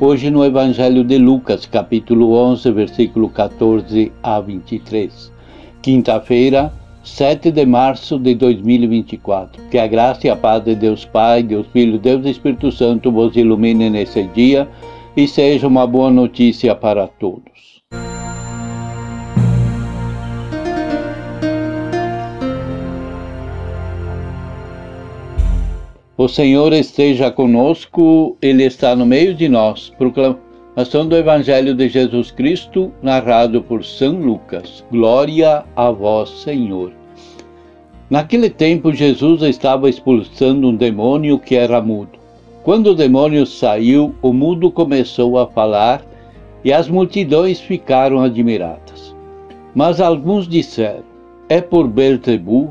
Hoje no Evangelho de Lucas, capítulo 11, versículo 14 a 23. Quinta-feira, 7 de março de 2024. Que a graça e a paz de Deus Pai, Deus Filho, Deus Espírito Santo vos ilumine nesse dia e seja uma boa notícia para todos. O Senhor esteja conosco, Ele está no meio de nós. Proclamação do Evangelho de Jesus Cristo, narrado por São Lucas. Glória a vós, Senhor. Naquele tempo, Jesus estava expulsando um demônio que era mudo. Quando o demônio saiu, o mudo começou a falar e as multidões ficaram admiradas. Mas alguns disseram: É por Beelzebub,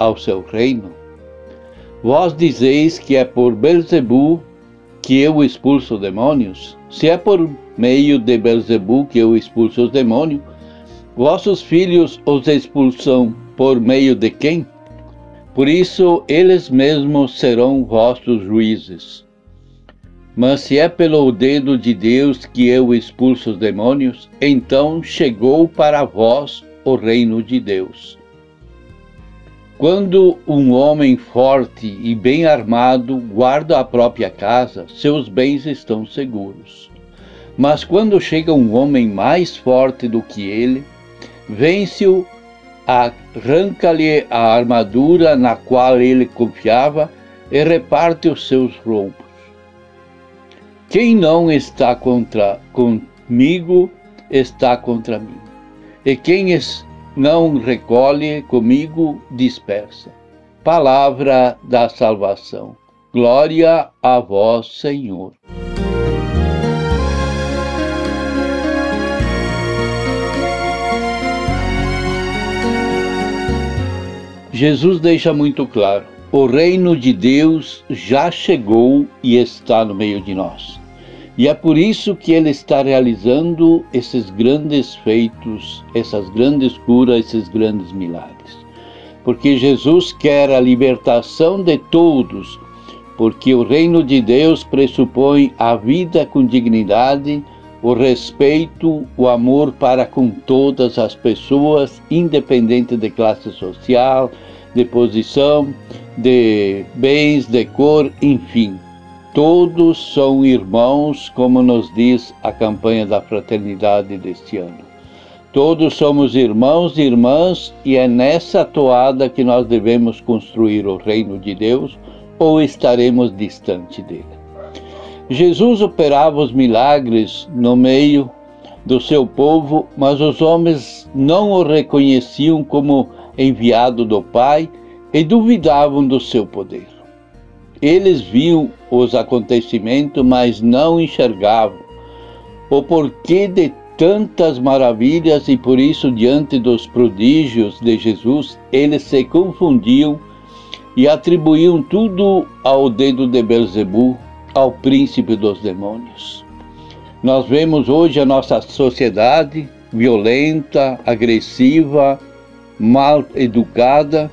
ao seu reino? Vós dizeis que é por Belzebu que eu expulso demônios? Se é por meio de Belzebu que eu expulso os demônios, vossos filhos os expulsam por meio de quem? Por isso eles mesmos serão vossos juízes. Mas se é pelo dedo de Deus que eu expulso os demônios, então chegou para vós o reino de Deus. Quando um homem forte e bem armado guarda a própria casa, seus bens estão seguros. Mas quando chega um homem mais forte do que ele, vence-o, arranca-lhe a armadura na qual ele confiava e reparte os seus roubos. Quem não está contra comigo está contra mim. E quem não recolhe comigo dispersa. Palavra da salvação. Glória a vós, Senhor. Jesus deixa muito claro: o reino de Deus já chegou e está no meio de nós. E é por isso que ele está realizando esses grandes feitos, essas grandes curas, esses grandes milagres. Porque Jesus quer a libertação de todos, porque o reino de Deus pressupõe a vida com dignidade, o respeito, o amor para com todas as pessoas, independente de classe social, de posição, de bens, de cor, enfim. Todos são irmãos, como nos diz a campanha da fraternidade deste ano. Todos somos irmãos e irmãs, e é nessa toada que nós devemos construir o reino de Deus, ou estaremos distante dele. Jesus operava os milagres no meio do seu povo, mas os homens não o reconheciam como enviado do Pai e duvidavam do seu poder. Eles viam os acontecimentos, mas não enxergavam o porquê de tantas maravilhas e por isso, diante dos prodígios de Jesus, eles se confundiam e atribuíam tudo ao dedo de Belzebu, ao príncipe dos demônios. Nós vemos hoje a nossa sociedade violenta, agressiva, mal educada,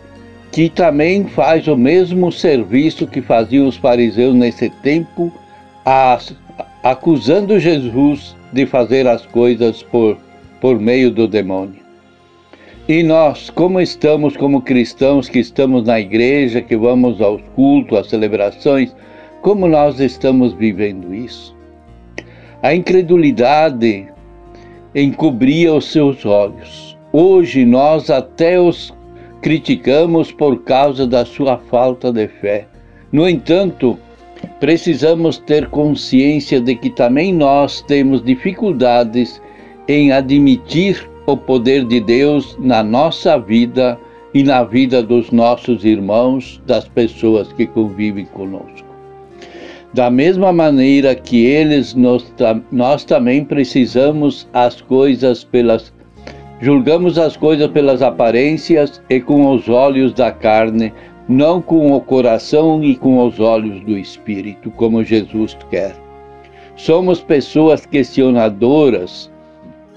que também faz o mesmo serviço que faziam os fariseus nesse tempo, acusando Jesus de fazer as coisas por, por meio do demônio. E nós, como estamos como cristãos que estamos na igreja, que vamos aos cultos, às celebrações, como nós estamos vivendo isso? A incredulidade encobria os seus olhos. Hoje nós até os criticamos por causa da sua falta de fé. No entanto, precisamos ter consciência de que também nós temos dificuldades em admitir o poder de Deus na nossa vida e na vida dos nossos irmãos, das pessoas que convivem conosco. Da mesma maneira que eles, nós, nós também precisamos as coisas pelas julgamos as coisas pelas aparências e com os olhos da carne, não com o coração e com os olhos do espírito, como Jesus quer. Somos pessoas questionadoras,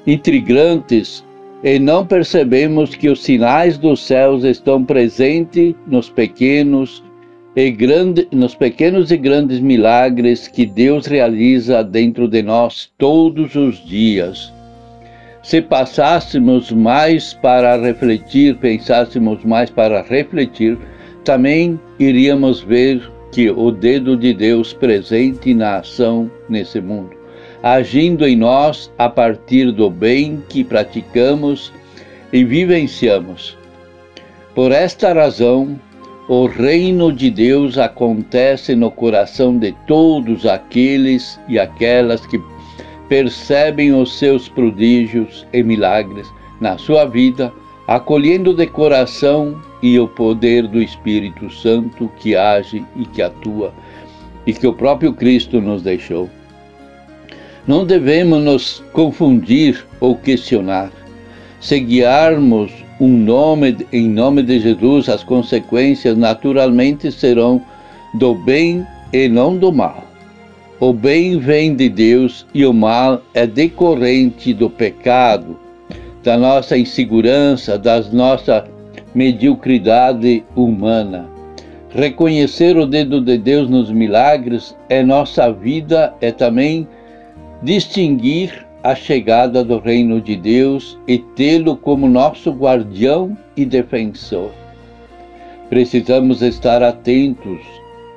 intrigantes, e não percebemos que os sinais dos céus estão presentes nos pequenos e grande, nos pequenos e grandes milagres que Deus realiza dentro de nós todos os dias. Se passássemos mais para refletir, pensássemos mais para refletir, também iríamos ver que o dedo de Deus presente na ação nesse mundo, agindo em nós a partir do bem que praticamos e vivenciamos. Por esta razão, o reino de Deus acontece no coração de todos aqueles e aquelas que percebem os seus prodígios e milagres na sua vida, acolhendo de coração e o poder do Espírito Santo que age e que atua e que o próprio Cristo nos deixou. Não devemos nos confundir ou questionar. Se guiarmos um nome, em nome de Jesus, as consequências naturalmente serão do bem e não do mal. O bem vem de Deus e o mal é decorrente do pecado, da nossa insegurança, da nossa mediocridade humana. Reconhecer o dedo de Deus nos milagres é nossa vida, é também distinguir a chegada do reino de Deus e tê-lo como nosso guardião e defensor. Precisamos estar atentos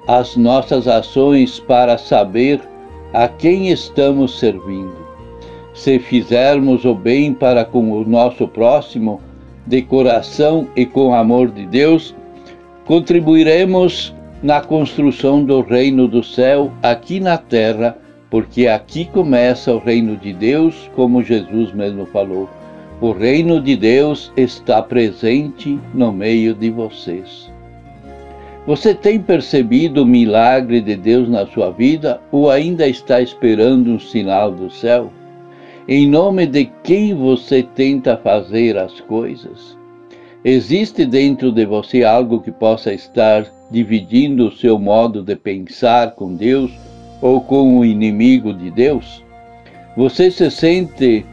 às nossas ações para saber a quem estamos servindo. Se fizermos o bem para com o nosso próximo, de coração e com amor de Deus, contribuiremos na construção do reino do céu aqui na terra porque aqui começa o reino de Deus, como Jesus mesmo falou. O reino de Deus está presente no meio de vocês. Você tem percebido o milagre de Deus na sua vida ou ainda está esperando um sinal do céu? Em nome de quem você tenta fazer as coisas? Existe dentro de você algo que possa estar dividindo o seu modo de pensar com Deus ou com o inimigo de Deus? Você se sente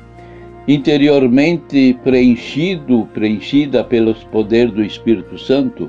interiormente preenchido, preenchida pelos poderes do Espírito Santo?